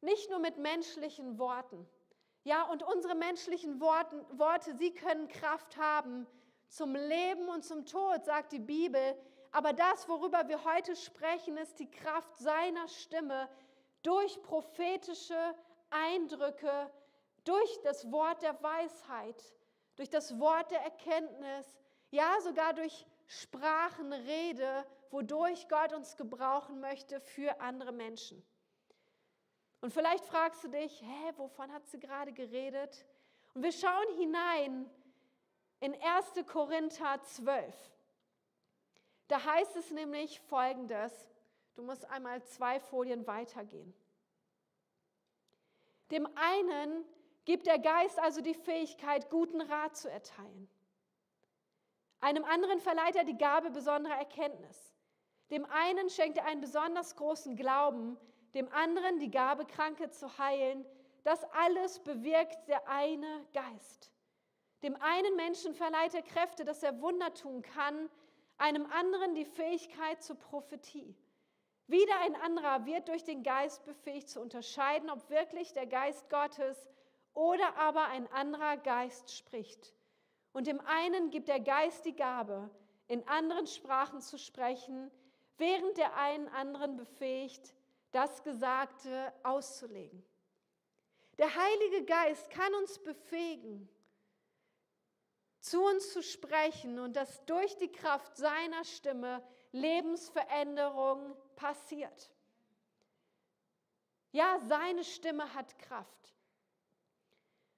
nicht nur mit menschlichen Worten. Ja, und unsere menschlichen Worten, Worte, sie können Kraft haben zum Leben und zum Tod, sagt die Bibel. Aber das, worüber wir heute sprechen, ist die Kraft seiner Stimme durch prophetische Eindrücke, durch das Wort der Weisheit, durch das Wort der Erkenntnis, ja sogar durch Sprachenrede, wodurch Gott uns gebrauchen möchte für andere Menschen. Und vielleicht fragst du dich, hä, wovon hat sie gerade geredet? Und wir schauen hinein in 1. Korinther 12. Da heißt es nämlich folgendes, du musst einmal zwei Folien weitergehen. Dem einen gibt der Geist also die Fähigkeit, guten Rat zu erteilen. Einem anderen verleiht er die Gabe besonderer Erkenntnis. Dem einen schenkt er einen besonders großen Glauben, dem anderen die Gabe, Kranke zu heilen. Das alles bewirkt der eine Geist. Dem einen Menschen verleiht er Kräfte, dass er Wunder tun kann, einem anderen die Fähigkeit zur Prophetie. Wieder ein anderer wird durch den Geist befähigt zu unterscheiden, ob wirklich der Geist Gottes oder aber ein anderer Geist spricht. Und dem einen gibt der Geist die Gabe, in anderen Sprachen zu sprechen, während der einen anderen befähigt, das Gesagte auszulegen. Der Heilige Geist kann uns befähigen, zu uns zu sprechen und dass durch die Kraft seiner Stimme Lebensveränderung passiert. Ja, seine Stimme hat Kraft.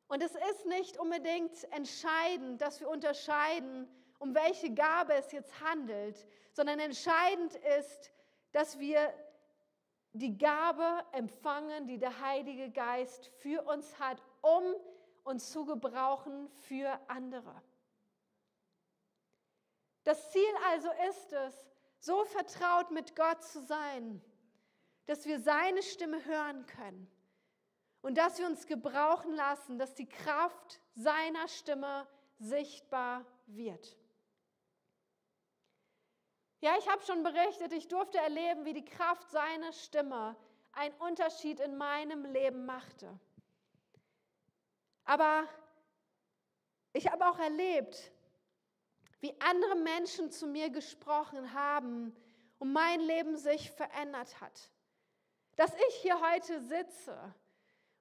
Und es ist nicht unbedingt entscheidend, dass wir unterscheiden, um welche Gabe es jetzt handelt, sondern entscheidend ist, dass wir die Gabe empfangen, die der Heilige Geist für uns hat, um uns zu gebrauchen für andere. Das Ziel also ist es, so vertraut mit Gott zu sein, dass wir seine Stimme hören können und dass wir uns gebrauchen lassen, dass die Kraft seiner Stimme sichtbar wird. Ja, ich habe schon berichtet, ich durfte erleben, wie die Kraft seiner Stimme einen Unterschied in meinem Leben machte. Aber ich habe auch erlebt, wie andere Menschen zu mir gesprochen haben und mein Leben sich verändert hat. Dass ich hier heute sitze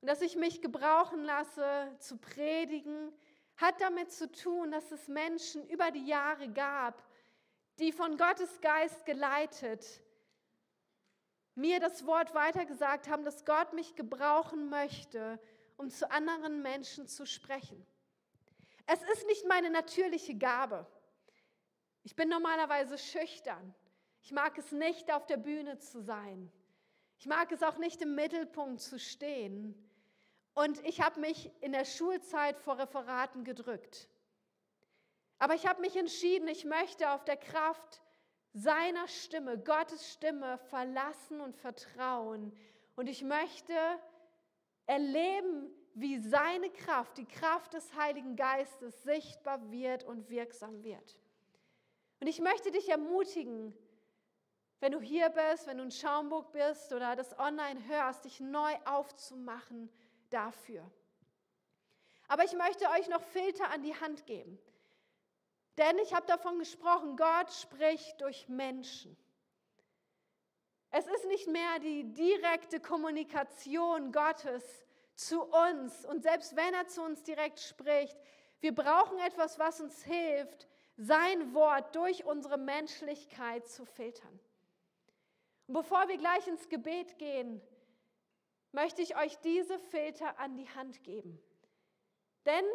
und dass ich mich gebrauchen lasse zu predigen, hat damit zu tun, dass es Menschen über die Jahre gab, die von Gottes Geist geleitet mir das Wort weitergesagt haben, dass Gott mich gebrauchen möchte, um zu anderen Menschen zu sprechen. Es ist nicht meine natürliche Gabe. Ich bin normalerweise schüchtern. Ich mag es nicht, auf der Bühne zu sein. Ich mag es auch nicht, im Mittelpunkt zu stehen. Und ich habe mich in der Schulzeit vor Referaten gedrückt. Aber ich habe mich entschieden, ich möchte auf der Kraft seiner Stimme, Gottes Stimme verlassen und vertrauen. Und ich möchte erleben, wie seine Kraft, die Kraft des Heiligen Geistes sichtbar wird und wirksam wird. Und ich möchte dich ermutigen, wenn du hier bist, wenn du in Schaumburg bist oder das online hörst, dich neu aufzumachen dafür. Aber ich möchte euch noch Filter an die Hand geben. Denn ich habe davon gesprochen, Gott spricht durch Menschen. Es ist nicht mehr die direkte Kommunikation Gottes zu uns. Und selbst wenn er zu uns direkt spricht, wir brauchen etwas, was uns hilft, sein Wort durch unsere Menschlichkeit zu filtern. Und bevor wir gleich ins Gebet gehen, möchte ich euch diese Filter an die Hand geben. Denn,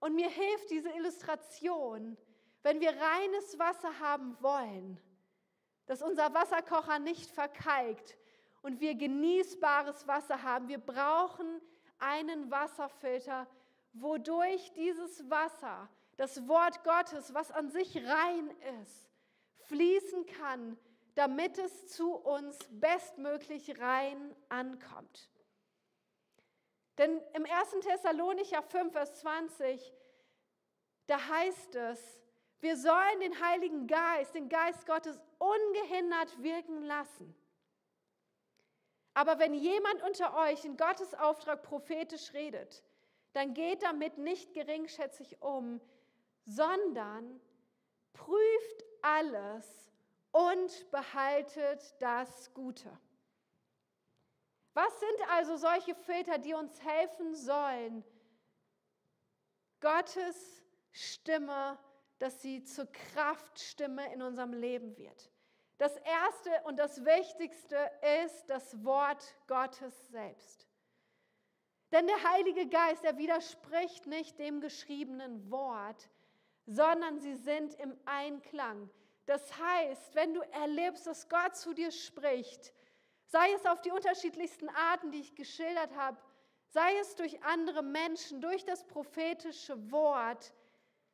und mir hilft diese Illustration, wenn wir reines Wasser haben wollen, dass unser Wasserkocher nicht verkalkt und wir genießbares Wasser haben, wir brauchen einen Wasserfilter, wodurch dieses Wasser, das Wort Gottes, was an sich rein ist, fließen kann, damit es zu uns bestmöglich rein ankommt. Denn im 1. Thessalonicher 5, Vers 20, da heißt es, wir sollen den Heiligen Geist, den Geist Gottes ungehindert wirken lassen. Aber wenn jemand unter euch in Gottes Auftrag prophetisch redet, dann geht damit nicht geringschätzig um, sondern prüft alles und behaltet das Gute. Was sind also solche Filter, die uns helfen sollen, Gottes Stimme, dass sie zur Kraftstimme in unserem Leben wird? Das Erste und das Wichtigste ist das Wort Gottes selbst. Denn der Heilige Geist, er widerspricht nicht dem geschriebenen Wort, sondern sie sind im Einklang. Das heißt, wenn du erlebst, dass Gott zu dir spricht, sei es auf die unterschiedlichsten Arten, die ich geschildert habe, sei es durch andere Menschen, durch das prophetische Wort,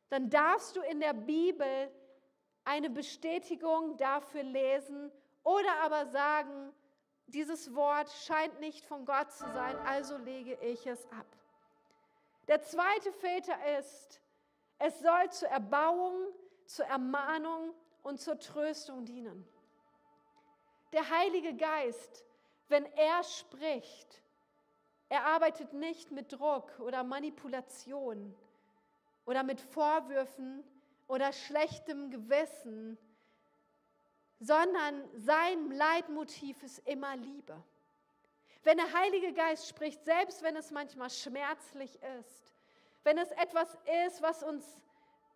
dann darfst du in der Bibel eine Bestätigung dafür lesen oder aber sagen, dieses Wort scheint nicht von Gott zu sein, also lege ich es ab. Der zweite Filter ist, es soll zur Erbauung, zur Ermahnung und zur Tröstung dienen. Der Heilige Geist, wenn er spricht, er arbeitet nicht mit Druck oder Manipulation oder mit Vorwürfen oder schlechtem Gewissen, sondern sein Leitmotiv ist immer Liebe. Wenn der Heilige Geist spricht, selbst wenn es manchmal schmerzlich ist, wenn es etwas ist, was uns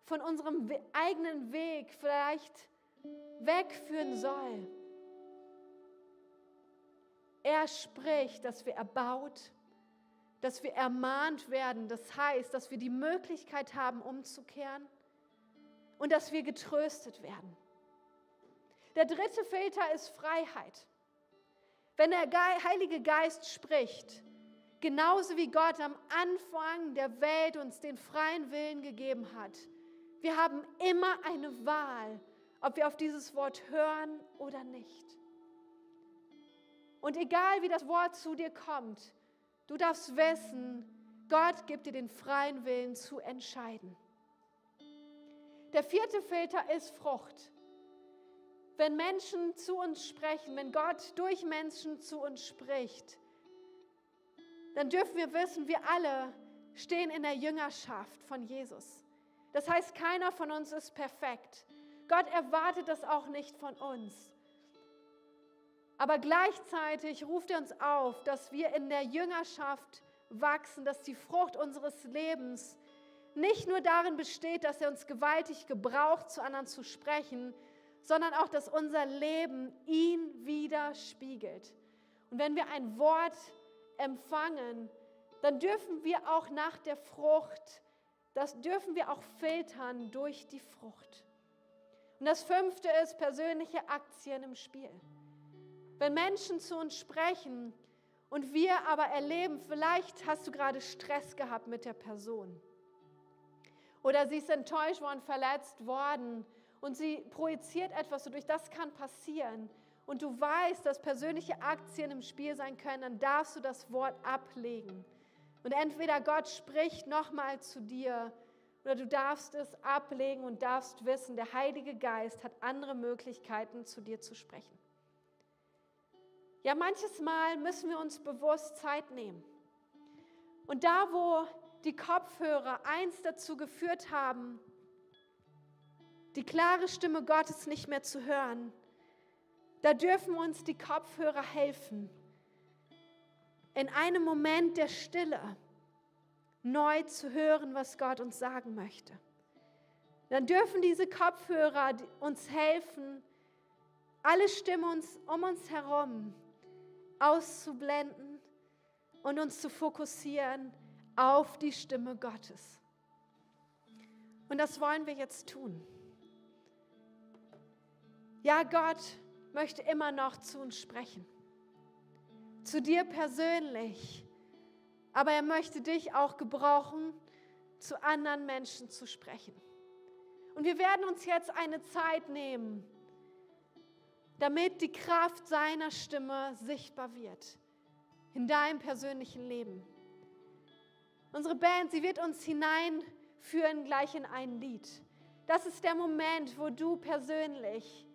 von unserem eigenen Weg vielleicht wegführen soll, er spricht, dass wir erbaut, dass wir ermahnt werden. Das heißt, dass wir die Möglichkeit haben, umzukehren und dass wir getröstet werden. Der dritte Filter ist Freiheit. Wenn der Heilige Geist spricht, genauso wie Gott am Anfang der Welt uns den freien Willen gegeben hat, wir haben immer eine Wahl, ob wir auf dieses Wort hören oder nicht. Und egal wie das Wort zu dir kommt, du darfst wissen, Gott gibt dir den freien Willen zu entscheiden. Der vierte Filter ist Frucht. Wenn Menschen zu uns sprechen, wenn Gott durch Menschen zu uns spricht, dann dürfen wir wissen, wir alle stehen in der Jüngerschaft von Jesus. Das heißt, keiner von uns ist perfekt. Gott erwartet das auch nicht von uns. Aber gleichzeitig ruft er uns auf, dass wir in der Jüngerschaft wachsen, dass die Frucht unseres Lebens nicht nur darin besteht, dass er uns gewaltig gebraucht, zu anderen zu sprechen, sondern auch, dass unser Leben ihn widerspiegelt. Und wenn wir ein Wort empfangen, dann dürfen wir auch nach der Frucht, das dürfen wir auch filtern durch die Frucht. Und das fünfte ist persönliche Aktien im Spiel. Wenn Menschen zu uns sprechen und wir aber erleben, vielleicht hast du gerade Stress gehabt mit der Person oder sie ist enttäuscht worden, verletzt worden und sie projiziert etwas wodurch das kann passieren und du weißt, dass persönliche Aktien im Spiel sein können, dann darfst du das Wort ablegen. Und entweder Gott spricht nochmal zu dir oder du darfst es ablegen und darfst wissen, der Heilige Geist hat andere Möglichkeiten, zu dir zu sprechen. Ja, manches Mal müssen wir uns bewusst Zeit nehmen. Und da, wo die Kopfhörer eins dazu geführt haben, die klare Stimme Gottes nicht mehr zu hören, da dürfen uns die Kopfhörer helfen, in einem Moment der Stille neu zu hören, was Gott uns sagen möchte. dann dürfen diese Kopfhörer uns helfen, alle Stimmen uns, um uns herum auszublenden und uns zu fokussieren auf die Stimme Gottes. Und das wollen wir jetzt tun. Ja, Gott möchte immer noch zu uns sprechen. Zu dir persönlich. Aber er möchte dich auch gebrauchen, zu anderen Menschen zu sprechen. Und wir werden uns jetzt eine Zeit nehmen, damit die Kraft seiner Stimme sichtbar wird in deinem persönlichen Leben. Unsere Band, sie wird uns hineinführen gleich in ein Lied. Das ist der Moment, wo du persönlich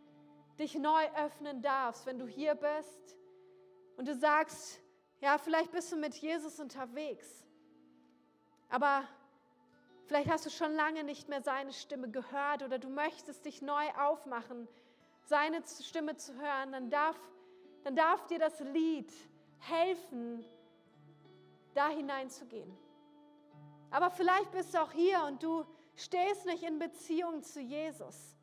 dich neu öffnen darfst, wenn du hier bist und du sagst, ja, vielleicht bist du mit Jesus unterwegs, aber vielleicht hast du schon lange nicht mehr seine Stimme gehört oder du möchtest dich neu aufmachen, seine Stimme zu hören, dann darf, dann darf dir das Lied helfen, da hineinzugehen. Aber vielleicht bist du auch hier und du stehst nicht in Beziehung zu Jesus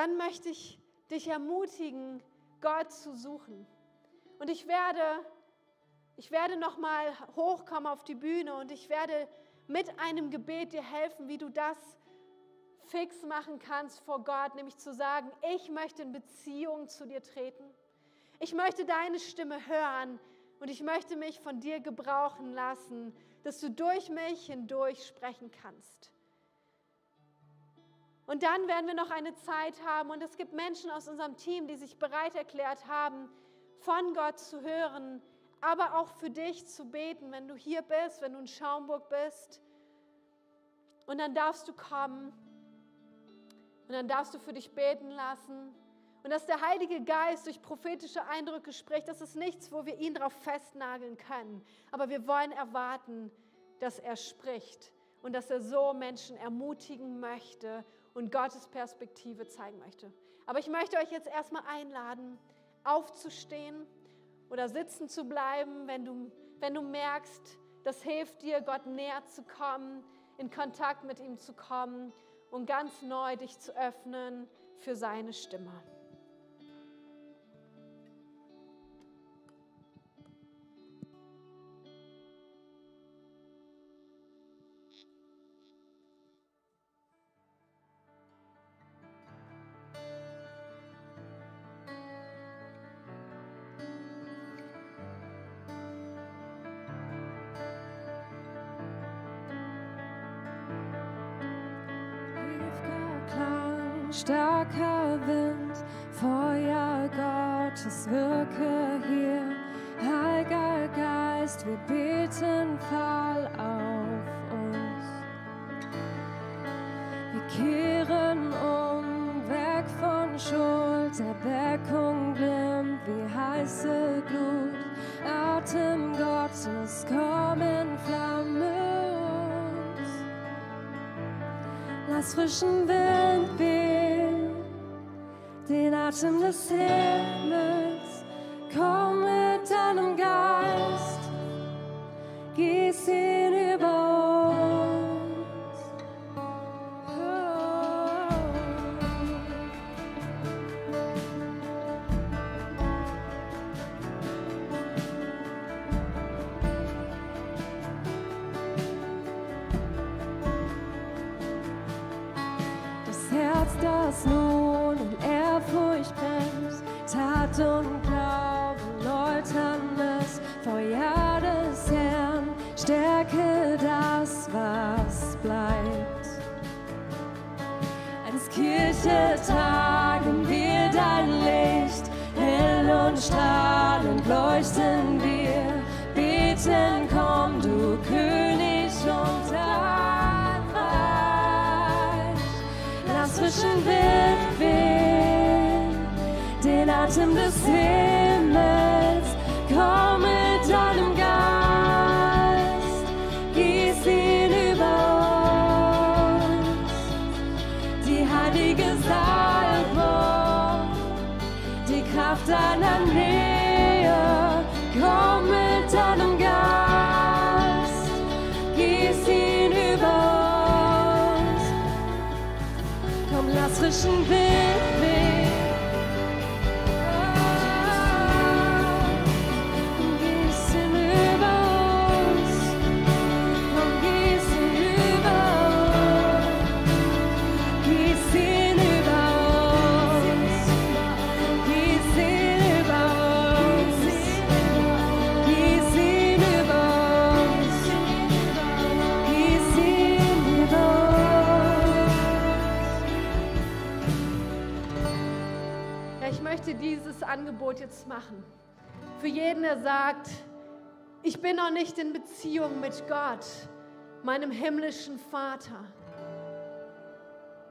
dann möchte ich dich ermutigen, Gott zu suchen. Und ich werde, ich werde nochmal hochkommen auf die Bühne und ich werde mit einem Gebet dir helfen, wie du das fix machen kannst vor Gott, nämlich zu sagen, ich möchte in Beziehung zu dir treten. Ich möchte deine Stimme hören und ich möchte mich von dir gebrauchen lassen, dass du durch mich hindurch sprechen kannst. Und dann werden wir noch eine Zeit haben und es gibt Menschen aus unserem Team, die sich bereit erklärt haben, von Gott zu hören, aber auch für dich zu beten, wenn du hier bist, wenn du in Schaumburg bist. Und dann darfst du kommen und dann darfst du für dich beten lassen. Und dass der Heilige Geist durch prophetische Eindrücke spricht, das ist nichts, wo wir ihn darauf festnageln können. Aber wir wollen erwarten, dass er spricht und dass er so Menschen ermutigen möchte und Gottes Perspektive zeigen möchte. Aber ich möchte euch jetzt erstmal einladen, aufzustehen oder sitzen zu bleiben, wenn du, wenn du merkst, das hilft dir, Gott näher zu kommen, in Kontakt mit ihm zu kommen und ganz neu dich zu öffnen für seine Stimme. Starker Wind, Feuer Gottes wirke hier. Heiliger Geist, wir beten, fall auf uns. Wir kehren um, weg von Schuld, Erweckung glimmt wie heiße Glut. Atem Gottes, komm in Flamme uns. Lass frischen Wind wehen den Atem des Himmels. Die Kraft deiner Nähe, Angebot jetzt machen. Für jeden, der sagt, ich bin noch nicht in Beziehung mit Gott, meinem himmlischen Vater.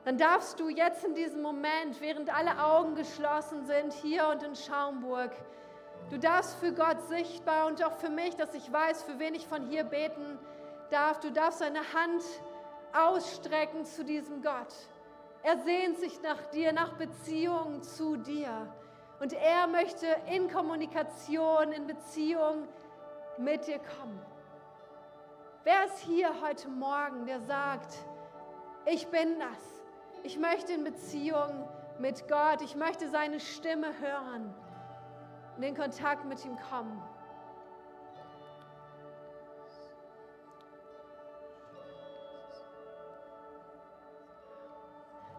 Dann darfst du jetzt in diesem Moment, während alle Augen geschlossen sind, hier und in Schaumburg, du darfst für Gott sichtbar und auch für mich, dass ich weiß, für wen ich von hier beten darf, du darfst deine Hand ausstrecken zu diesem Gott. Er sehnt sich nach dir, nach Beziehung zu dir. Und er möchte in Kommunikation, in Beziehung mit dir kommen. Wer ist hier heute Morgen, der sagt, ich bin das. Ich möchte in Beziehung mit Gott. Ich möchte seine Stimme hören und in Kontakt mit ihm kommen.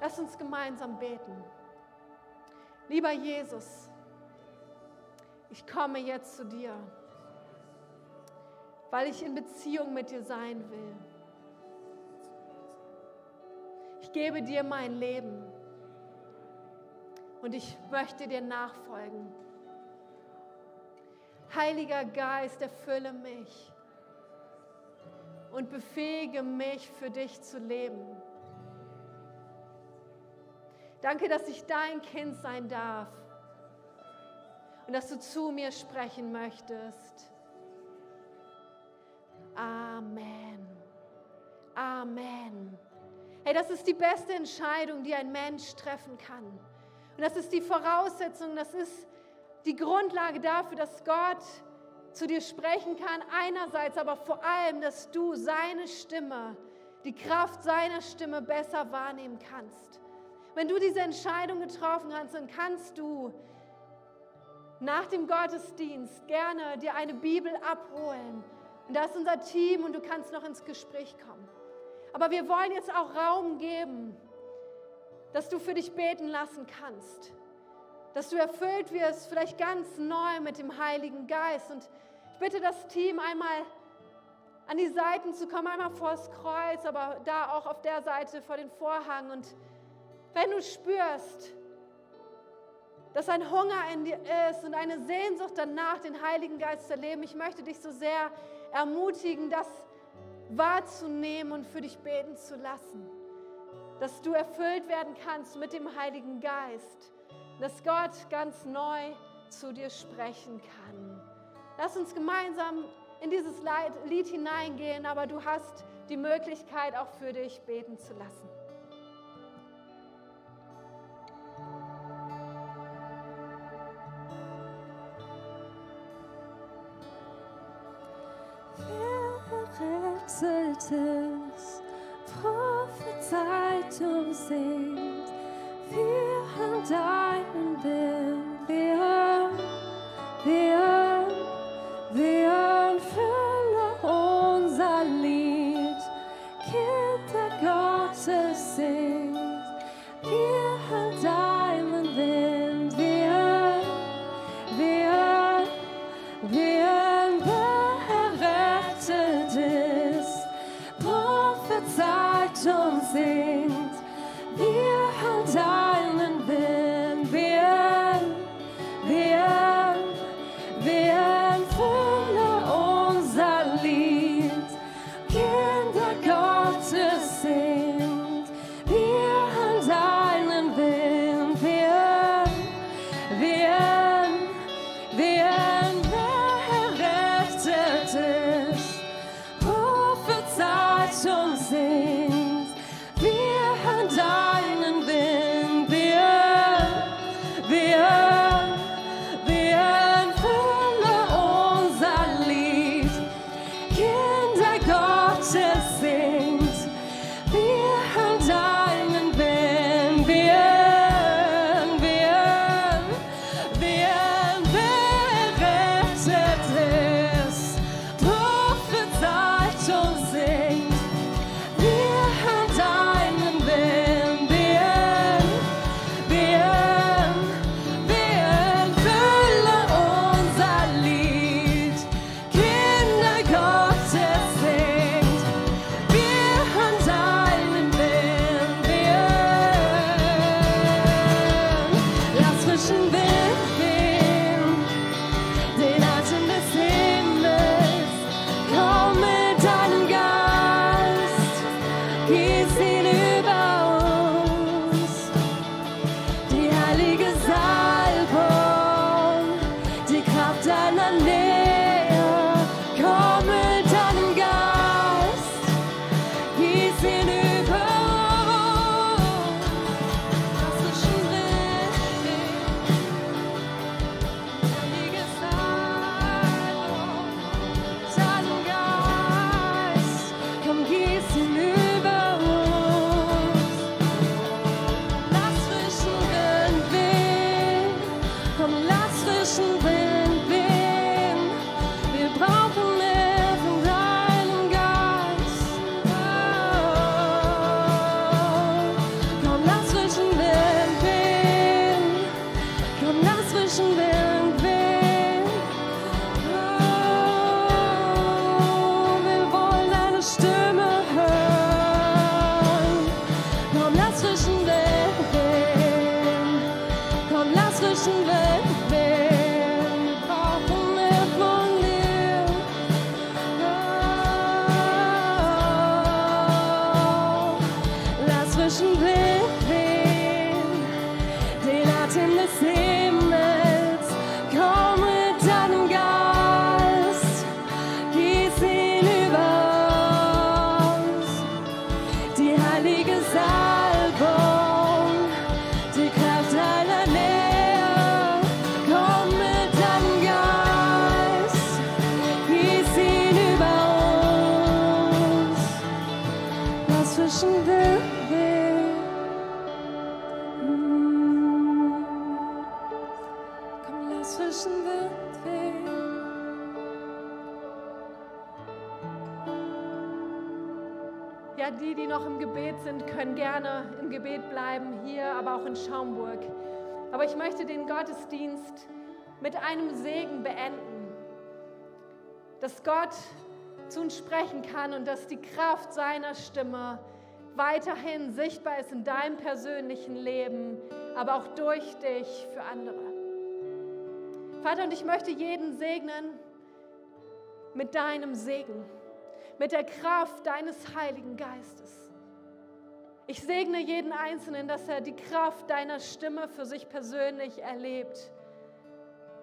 Lass uns gemeinsam beten. Lieber Jesus, ich komme jetzt zu dir, weil ich in Beziehung mit dir sein will. Ich gebe dir mein Leben und ich möchte dir nachfolgen. Heiliger Geist, erfülle mich und befähige mich für dich zu leben. Danke, dass ich dein Kind sein darf und dass du zu mir sprechen möchtest. Amen. Amen. Hey, das ist die beste Entscheidung, die ein Mensch treffen kann. Und das ist die Voraussetzung, das ist die Grundlage dafür, dass Gott zu dir sprechen kann. Einerseits, aber vor allem, dass du seine Stimme, die Kraft seiner Stimme besser wahrnehmen kannst. Wenn du diese Entscheidung getroffen hast, dann kannst du nach dem Gottesdienst gerne dir eine Bibel abholen. Und da ist unser Team und du kannst noch ins Gespräch kommen. Aber wir wollen jetzt auch Raum geben, dass du für dich beten lassen kannst. Dass du erfüllt wirst, vielleicht ganz neu mit dem Heiligen Geist. Und ich bitte das Team einmal an die Seiten zu kommen, einmal vor das Kreuz, aber da auch auf der Seite vor den Vorhang. Und wenn du spürst, dass ein Hunger in dir ist und eine Sehnsucht danach, den Heiligen Geist zu erleben, ich möchte dich so sehr ermutigen, das wahrzunehmen und für dich beten zu lassen. Dass du erfüllt werden kannst mit dem Heiligen Geist. Dass Gott ganz neu zu dir sprechen kann. Lass uns gemeinsam in dieses Lied hineingehen, aber du hast die Möglichkeit, auch für dich beten zu lassen. Wer bleiben, hier, aber auch in Schaumburg. Aber ich möchte den Gottesdienst mit einem Segen beenden, dass Gott zu uns sprechen kann und dass die Kraft seiner Stimme weiterhin sichtbar ist in deinem persönlichen Leben, aber auch durch dich für andere. Vater, und ich möchte jeden segnen mit deinem Segen mit der Kraft deines Heiligen Geistes. Ich segne jeden Einzelnen, dass er die Kraft deiner Stimme für sich persönlich erlebt,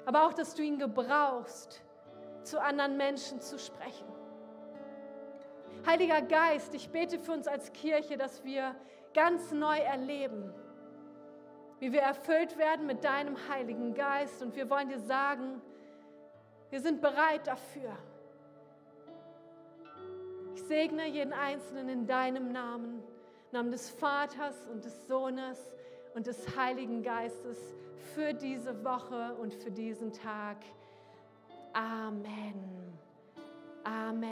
aber auch, dass du ihn gebrauchst, zu anderen Menschen zu sprechen. Heiliger Geist, ich bete für uns als Kirche, dass wir ganz neu erleben, wie wir erfüllt werden mit deinem Heiligen Geist. Und wir wollen dir sagen, wir sind bereit dafür. Ich segne jeden Einzelnen in deinem Namen, Namen des Vaters und des Sohnes und des Heiligen Geistes für diese Woche und für diesen Tag. Amen. Amen.